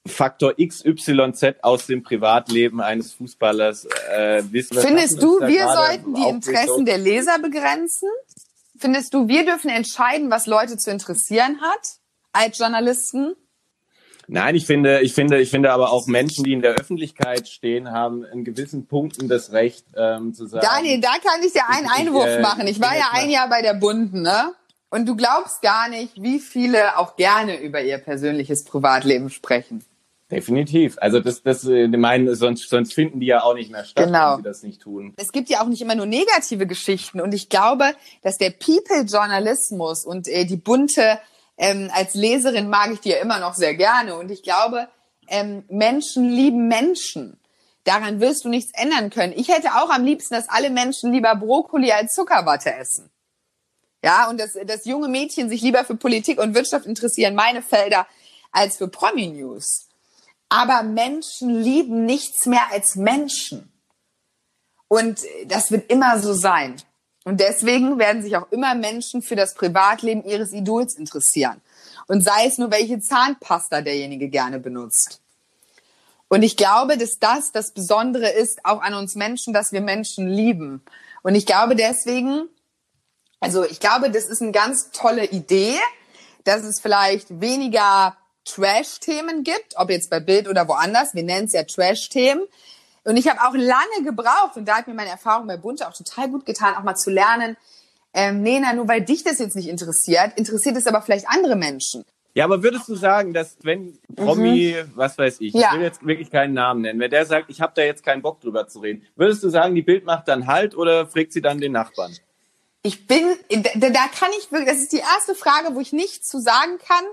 Faktor XYZ aus dem Privatleben eines Fußballers äh, wissen.
Findest du, wir sollten die Interessen der Leser begrenzen? Findest du, wir dürfen entscheiden, was Leute zu interessieren hat als Journalisten?
Nein, ich finde, ich finde, ich finde aber auch Menschen, die in der Öffentlichkeit stehen, haben in gewissen Punkten das Recht ähm, zu sagen.
Daniel, da kann ich dir einen Einwurf ich, äh, machen. Ich war ja ein Jahr bei der Bunden, ne? Und du glaubst gar nicht, wie viele auch gerne über ihr persönliches Privatleben sprechen.
Definitiv. Also das, das, äh, ich meine, sonst, sonst finden die ja auch nicht mehr statt, genau. wenn sie das nicht tun.
Es gibt ja auch nicht immer nur negative Geschichten und ich glaube, dass der People-Journalismus und äh, die bunte, ähm, als Leserin mag ich die ja immer noch sehr gerne und ich glaube, ähm, Menschen lieben Menschen. Daran wirst du nichts ändern können. Ich hätte auch am liebsten, dass alle Menschen lieber Brokkoli als Zuckerwatte essen. Ja, und dass, dass junge Mädchen sich lieber für Politik und Wirtschaft interessieren, meine Felder, als für Promi-News. Aber Menschen lieben nichts mehr als Menschen. Und das wird immer so sein. Und deswegen werden sich auch immer Menschen für das Privatleben ihres Idols interessieren. Und sei es nur, welche Zahnpasta derjenige gerne benutzt. Und ich glaube, dass das das Besondere ist, auch an uns Menschen, dass wir Menschen lieben. Und ich glaube deswegen, also ich glaube, das ist eine ganz tolle Idee, dass es vielleicht weniger Trash-Themen gibt, ob jetzt bei Bild oder woanders. Wir nennen es ja Trash-Themen. Und ich habe auch lange gebraucht, und da hat mir meine Erfahrung bei Bunte auch total gut getan, auch mal zu lernen, ähm, Nena, nur weil dich das jetzt nicht interessiert, interessiert es aber vielleicht andere Menschen.
Ja, aber würdest du sagen, dass wenn Promi, mhm. was weiß ich, ja. ich will jetzt wirklich keinen Namen nennen, wenn der sagt, ich habe da jetzt keinen Bock drüber zu reden, würdest du sagen, die Bild macht dann halt oder fragt sie dann den Nachbarn?
Ich bin, da, da kann ich wirklich, das ist die erste Frage, wo ich nichts zu sagen kann,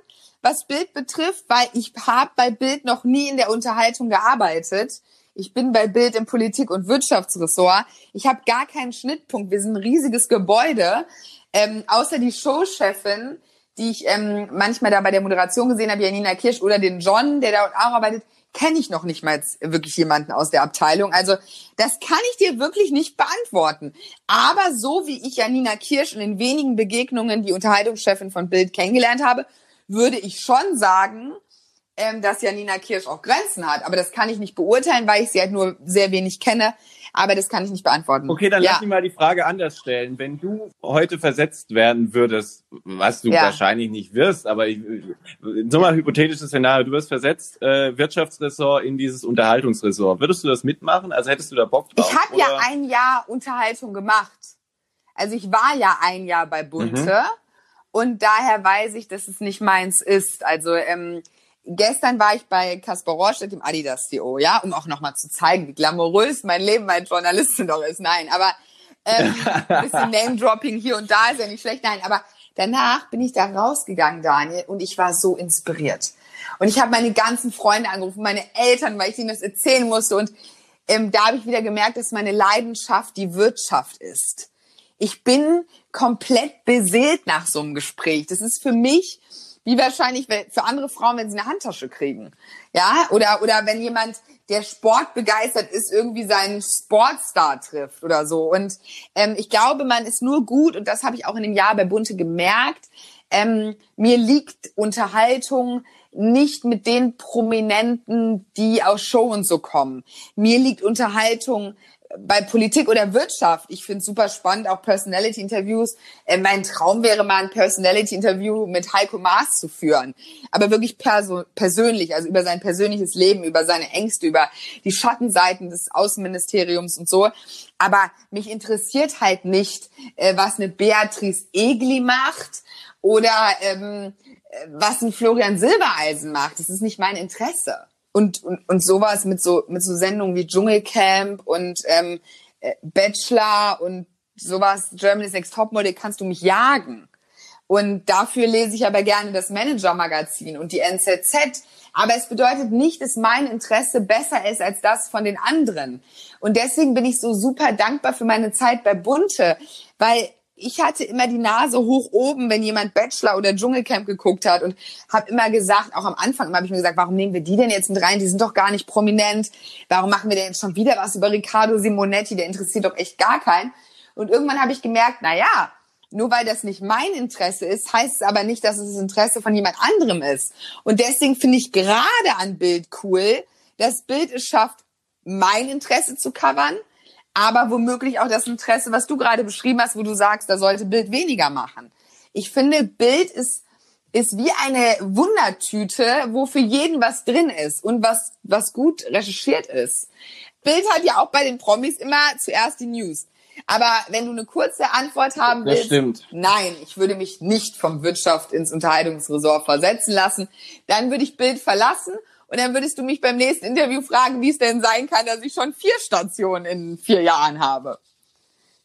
was Bild betrifft, weil ich habe bei Bild noch nie in der Unterhaltung gearbeitet. Ich bin bei Bild im Politik- und Wirtschaftsressort. Ich habe gar keinen Schnittpunkt. Wir sind ein riesiges Gebäude. Ähm, außer die Showchefin, die ich ähm, manchmal da bei der Moderation gesehen habe, Janina Kirsch oder den John, der da auch arbeitet, kenne ich noch nicht mal wirklich jemanden aus der Abteilung. Also das kann ich dir wirklich nicht beantworten. Aber so wie ich Janina Kirsch in den wenigen Begegnungen die Unterhaltungschefin von Bild kennengelernt habe, würde ich schon sagen, ähm, dass Janina Kirsch auch Grenzen hat. Aber das kann ich nicht beurteilen, weil ich sie halt nur sehr wenig kenne. Aber das kann ich nicht beantworten.
Okay, dann ja. lass mich mal die Frage anders stellen. Wenn du heute versetzt werden würdest, was du ja. wahrscheinlich nicht wirst, aber ich, so mal hypothetisches Szenario, du wirst versetzt, äh, Wirtschaftsressort in dieses Unterhaltungsressort. Würdest du das mitmachen? Also hättest du da Bock drauf?
Ich habe ja ein Jahr Unterhaltung gemacht. Also ich war ja ein Jahr bei Bunte. Mhm. Und daher weiß ich, dass es nicht meins ist. Also ähm, gestern war ich bei Kaspar Rohrstedt, dem Adidas CEO, ja, um auch nochmal zu zeigen, wie glamourös mein Leben als Journalistin doch ist. Nein, aber ähm, ein bisschen Name-Dropping hier und da ist ja nicht schlecht. Nein, aber danach bin ich da rausgegangen, Daniel, und ich war so inspiriert. Und ich habe meine ganzen Freunde angerufen, meine Eltern, weil ich ihnen das erzählen musste. Und ähm, da habe ich wieder gemerkt, dass meine Leidenschaft die Wirtschaft ist. Ich bin komplett beseelt nach so einem Gespräch. Das ist für mich wie wahrscheinlich für andere Frauen, wenn sie eine Handtasche kriegen. Ja, oder, oder wenn jemand, der Sport begeistert ist, irgendwie seinen Sportstar trifft oder so. Und ähm, ich glaube, man ist nur gut, und das habe ich auch in dem Jahr bei Bunte gemerkt, ähm, mir liegt Unterhaltung nicht mit den Prominenten, die aus Show und so kommen. Mir liegt Unterhaltung bei Politik oder Wirtschaft. Ich finde super spannend, auch Personality-Interviews. Äh, mein Traum wäre mal ein Personality-Interview mit Heiko Maas zu führen. Aber wirklich perso persönlich, also über sein persönliches Leben, über seine Ängste, über die Schattenseiten des Außenministeriums und so. Aber mich interessiert halt nicht, äh, was eine Beatrice Egli macht oder ähm, was ein Florian Silbereisen macht. Das ist nicht mein Interesse und, und, und sowas mit so, mit so Sendungen wie Dschungelcamp und ähm, äh, Bachelor und sowas, Germany's Next Topmodel, kannst du mich jagen. Und dafür lese ich aber gerne das Manager-Magazin und die NZZ. Aber es bedeutet nicht, dass mein Interesse besser ist als das von den anderen. Und deswegen bin ich so super dankbar für meine Zeit bei Bunte, weil ich hatte immer die Nase hoch oben, wenn jemand Bachelor oder Dschungelcamp geguckt hat und habe immer gesagt, auch am Anfang habe ich mir gesagt, warum nehmen wir die denn jetzt mit rein? Die sind doch gar nicht prominent. Warum machen wir denn jetzt schon wieder was über Riccardo Simonetti? Der interessiert doch echt gar keinen. Und irgendwann habe ich gemerkt, na ja, nur weil das nicht mein Interesse ist, heißt es aber nicht, dass es das Interesse von jemand anderem ist. Und deswegen finde ich gerade an Bild cool, dass Bild es schafft, mein Interesse zu covern aber womöglich auch das Interesse, was du gerade beschrieben hast, wo du sagst, da sollte Bild weniger machen. Ich finde, Bild ist, ist wie eine Wundertüte, wo für jeden was drin ist und was, was gut recherchiert ist. Bild hat ja auch bei den Promis immer zuerst die News. Aber wenn du eine kurze Antwort haben willst,
stimmt.
nein, ich würde mich nicht vom Wirtschaft ins Unterhaltungsresort versetzen lassen, dann würde ich Bild verlassen und dann würdest du mich beim nächsten Interview fragen, wie es denn sein kann, dass ich schon vier Stationen in vier Jahren habe.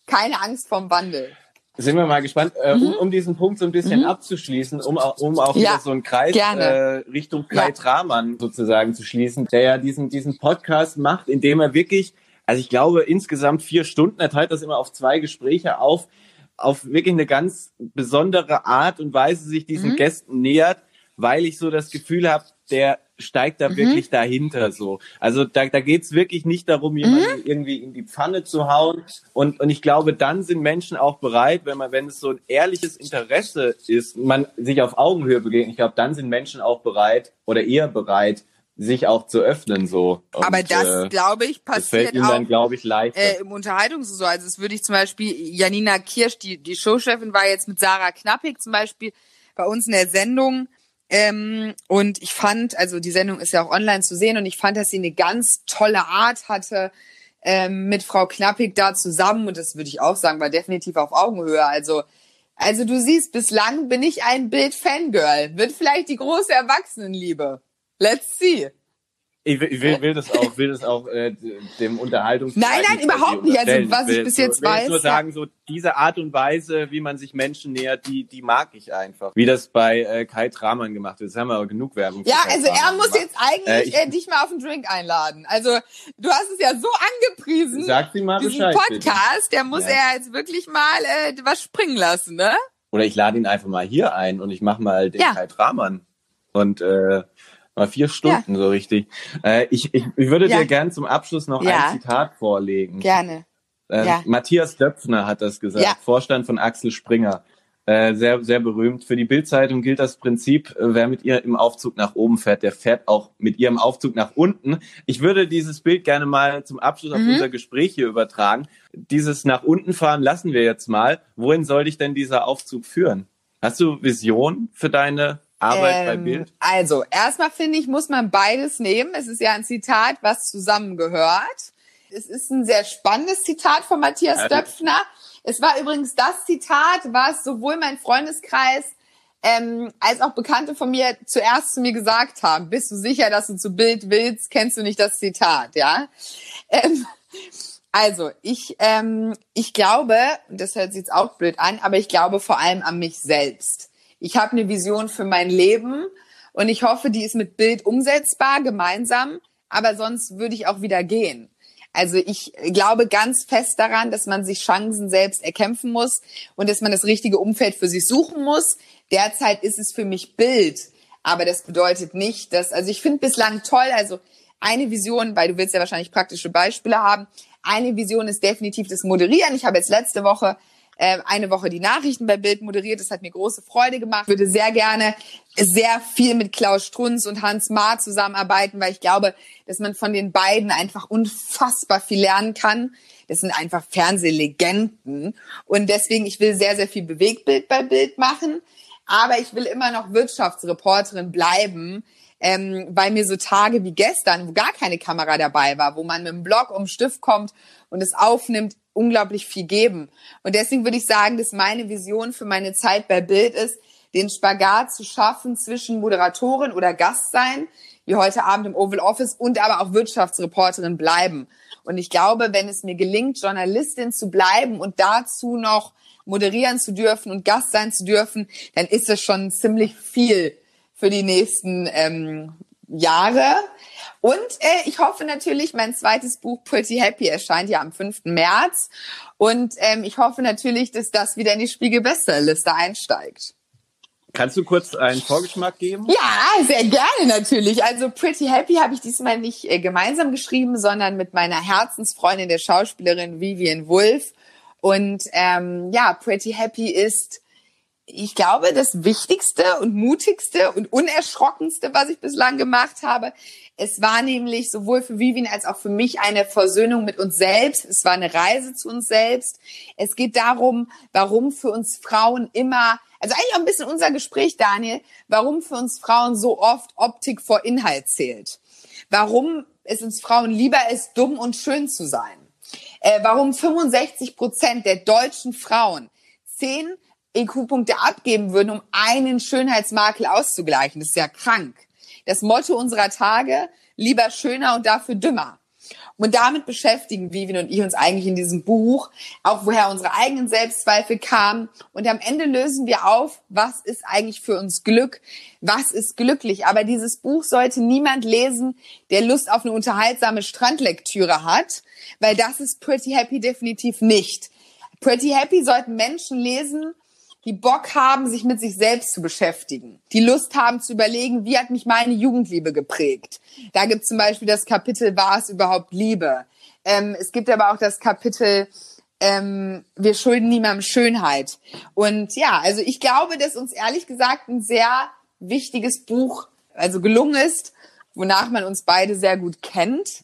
Keine Angst vom Wandel.
Sind wir mal gespannt, äh, mhm. um, um, diesen Punkt so ein bisschen mhm. abzuschließen, um, um auch ja, wieder so einen Kreis äh, Richtung Kai ja. Tramann sozusagen zu schließen, der ja diesen, diesen Podcast macht, indem er wirklich, also ich glaube insgesamt vier Stunden, er teilt das immer auf zwei Gespräche auf, auf wirklich eine ganz besondere Art und Weise sich diesen mhm. Gästen nähert, weil ich so das Gefühl habe, der steigt da mhm. wirklich dahinter so. Also da, da geht's wirklich nicht darum, jemanden mhm. irgendwie in die Pfanne zu hauen. Und, und ich glaube, dann sind Menschen auch bereit, wenn man, wenn es so ein ehrliches Interesse ist, man sich auf Augenhöhe begegnet, ich glaube, dann sind Menschen auch bereit oder eher bereit, sich auch zu öffnen so.
Und, Aber das, äh, glaube ich, passiert
auch dann, glaube ich.
Äh, im Unterhaltungs so. Also es würde ich zum Beispiel, Janina Kirsch, die, die Showchefin, war jetzt mit Sarah Knappig zum Beispiel bei uns in der Sendung. Ähm, und ich fand, also die Sendung ist ja auch online zu sehen und ich fand, dass sie eine ganz tolle Art hatte, ähm, mit Frau Knappig da zusammen und das würde ich auch sagen, war definitiv auf Augenhöhe. Also also du siehst, bislang bin ich ein Bild-Fangirl. Wird vielleicht die große Erwachsenenliebe. Let's see.
Ich will, ich will, will das auch, will das auch äh, dem Unterhaltungs.
Nein, nein, überhaupt nicht. Also was ich bis jetzt
will
weiß. Ich
nur sagen, so diese Art und Weise, wie man sich Menschen nähert, die, die mag ich einfach. Wie das bei äh, Kai Tramann gemacht wird. Das haben wir aber genug Werbung.
Ja, also er muss gemacht. jetzt eigentlich äh, ich, äh, dich mal auf einen Drink einladen. Also du hast es ja so angepriesen.
Sag sie mal Bescheid.
Podcast, bitte. der muss ja. er jetzt wirklich mal äh, was springen lassen, ne?
Oder ich lade ihn einfach mal hier ein und ich mache mal den ja. Kai Tramann. Und äh, Mal vier Stunden ja. so richtig. Äh, ich, ich, ich würde ja. dir gern zum Abschluss noch ja. ein Zitat vorlegen.
Gerne.
Äh. Matthias Döpfner hat das gesagt, Vorstand von Axel Springer. Äh, sehr, sehr berühmt. Für die Bildzeitung gilt das Prinzip, äh, wer mit ihr im Aufzug nach oben fährt, der fährt auch mit ihr im Aufzug nach unten. Ich würde dieses Bild gerne mal zum Abschluss auf mhm. unser Gespräch hier übertragen. Dieses nach unten fahren lassen wir jetzt mal. Wohin soll dich denn dieser Aufzug führen? Hast du Vision für deine Arbeit ähm, bei Bild?
Also, erstmal finde ich, muss man beides nehmen. Es ist ja ein Zitat, was zusammengehört. Es ist ein sehr spannendes Zitat von Matthias ja, Döpfner. Es war übrigens das Zitat, was sowohl mein Freundeskreis ähm, als auch Bekannte von mir zuerst zu mir gesagt haben. Bist du sicher, dass du zu Bild willst? Kennst du nicht das Zitat, ja? Ähm, also, ich, ähm, ich glaube, das hört sich jetzt auch blöd an, aber ich glaube vor allem an mich selbst ich habe eine Vision für mein Leben und ich hoffe, die ist mit Bild umsetzbar, gemeinsam, aber sonst würde ich auch wieder gehen. Also ich glaube ganz fest daran, dass man sich Chancen selbst erkämpfen muss und dass man das richtige Umfeld für sich suchen muss. Derzeit ist es für mich Bild, aber das bedeutet nicht, dass, also ich finde bislang toll, also eine Vision, weil du willst ja wahrscheinlich praktische Beispiele haben. Eine Vision ist definitiv das Moderieren. Ich habe jetzt letzte Woche äh, eine Woche die Nachrichten bei Bild moderiert. Das hat mir große Freude gemacht. Ich würde sehr gerne sehr viel mit Klaus Strunz und Hans Maar zusammenarbeiten, weil ich glaube, dass man von den beiden einfach unfassbar viel lernen kann. Das sind einfach Fernsehlegenden. Und deswegen, ich will sehr, sehr viel Bewegtbild bei Bild machen. Aber ich will immer noch Wirtschaftsreporterin bleiben, ähm, weil mir so Tage wie gestern, wo gar keine Kamera dabei war, wo man mit dem Blog um Stift kommt und es aufnimmt, unglaublich viel geben. Und deswegen würde ich sagen, dass meine Vision für meine Zeit bei Bild ist, den Spagat zu schaffen zwischen Moderatorin oder Gast sein, wie heute Abend im Oval Office, und aber auch Wirtschaftsreporterin bleiben. Und ich glaube, wenn es mir gelingt, Journalistin zu bleiben und dazu noch moderieren zu dürfen und Gast sein zu dürfen, dann ist es schon ziemlich viel für die nächsten ähm, Jahre. Und äh, ich hoffe natürlich, mein zweites Buch Pretty Happy erscheint ja am 5. März. Und ähm, ich hoffe natürlich, dass das wieder in die Spiegel-Bestsellerliste einsteigt.
Kannst du kurz einen Vorgeschmack geben?
Ja, sehr gerne natürlich. Also Pretty Happy habe ich diesmal nicht äh, gemeinsam geschrieben, sondern mit meiner Herzensfreundin, der Schauspielerin Vivian Wolf. Und ähm, ja, Pretty Happy ist ich glaube, das Wichtigste und Mutigste und Unerschrockenste, was ich bislang gemacht habe. Es war nämlich sowohl für Vivian als auch für mich eine Versöhnung mit uns selbst. Es war eine Reise zu uns selbst. Es geht darum, warum für uns Frauen immer, also eigentlich auch ein bisschen unser Gespräch, Daniel, warum für uns Frauen so oft Optik vor Inhalt zählt. Warum es uns Frauen lieber ist, dumm und schön zu sein. Äh, warum 65 Prozent der deutschen Frauen zehn EQ-Punkte abgeben würden, um einen Schönheitsmakel auszugleichen. Das ist ja krank. Das Motto unserer Tage, lieber schöner und dafür dümmer. Und damit beschäftigen Vivian und ich uns eigentlich in diesem Buch, auch woher unsere eigenen Selbstzweifel kamen. Und am Ende lösen wir auf, was ist eigentlich für uns Glück, was ist glücklich. Aber dieses Buch sollte niemand lesen, der Lust auf eine unterhaltsame Strandlektüre hat, weil das ist Pretty Happy definitiv nicht. Pretty Happy sollten Menschen lesen, die Bock haben, sich mit sich selbst zu beschäftigen, die Lust haben zu überlegen, wie hat mich meine Jugendliebe geprägt. Da gibt es zum Beispiel das Kapitel, war es überhaupt Liebe? Ähm, es gibt aber auch das Kapitel, ähm, wir schulden niemandem Schönheit. Und ja, also ich glaube, dass uns ehrlich gesagt ein sehr wichtiges Buch also gelungen ist, wonach man uns beide sehr gut kennt.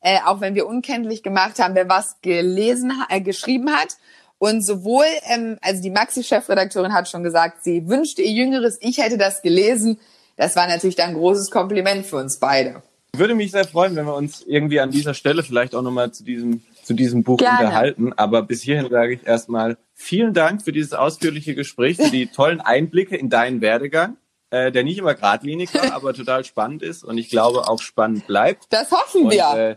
Äh, auch wenn wir unkenntlich gemacht haben, wer was gelesen, äh, geschrieben hat. Und sowohl, ähm, also die Maxi-Chefredakteurin hat schon gesagt, sie wünschte ihr Jüngeres, ich hätte das gelesen. Das war natürlich dann ein großes Kompliment für uns beide.
Ich würde mich sehr freuen, wenn wir uns irgendwie an dieser Stelle vielleicht auch nochmal zu diesem, zu diesem Buch Gerne. unterhalten. Aber bis hierhin sage ich erstmal vielen Dank für dieses ausführliche Gespräch, für die tollen Einblicke in deinen Werdegang, äh, der nicht immer geradlinig war, aber total spannend ist und ich glaube auch spannend bleibt.
Das hoffen wir. Und, äh,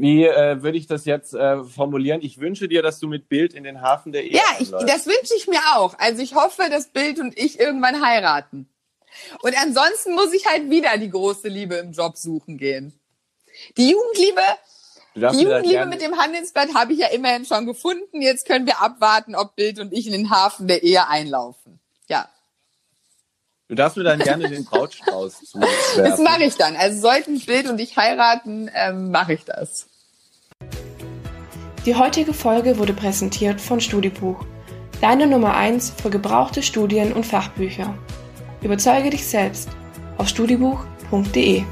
wie äh, würde ich das jetzt äh, formulieren? Ich wünsche dir, dass du mit Bild in den Hafen der Ehe
Ja, ich, das wünsche ich mir auch. Also ich hoffe, dass Bild und ich irgendwann heiraten. Und ansonsten muss ich halt wieder die große Liebe im Job suchen gehen. Die Jugendliebe, die Jugendliebe mit dem Handelsblatt habe ich ja immerhin schon gefunden. Jetzt können wir abwarten, ob Bild und ich in den Hafen der Ehe einlaufen.
Du darfst mir dann gerne den Brautstrauß zuwerfen.
Das mache ich dann. Also sollten Bild und ich heiraten, ähm, mache ich das.
Die heutige Folge wurde präsentiert von Studibuch. Deine Nummer 1 für gebrauchte Studien und Fachbücher. Überzeuge dich selbst auf studibuch.de.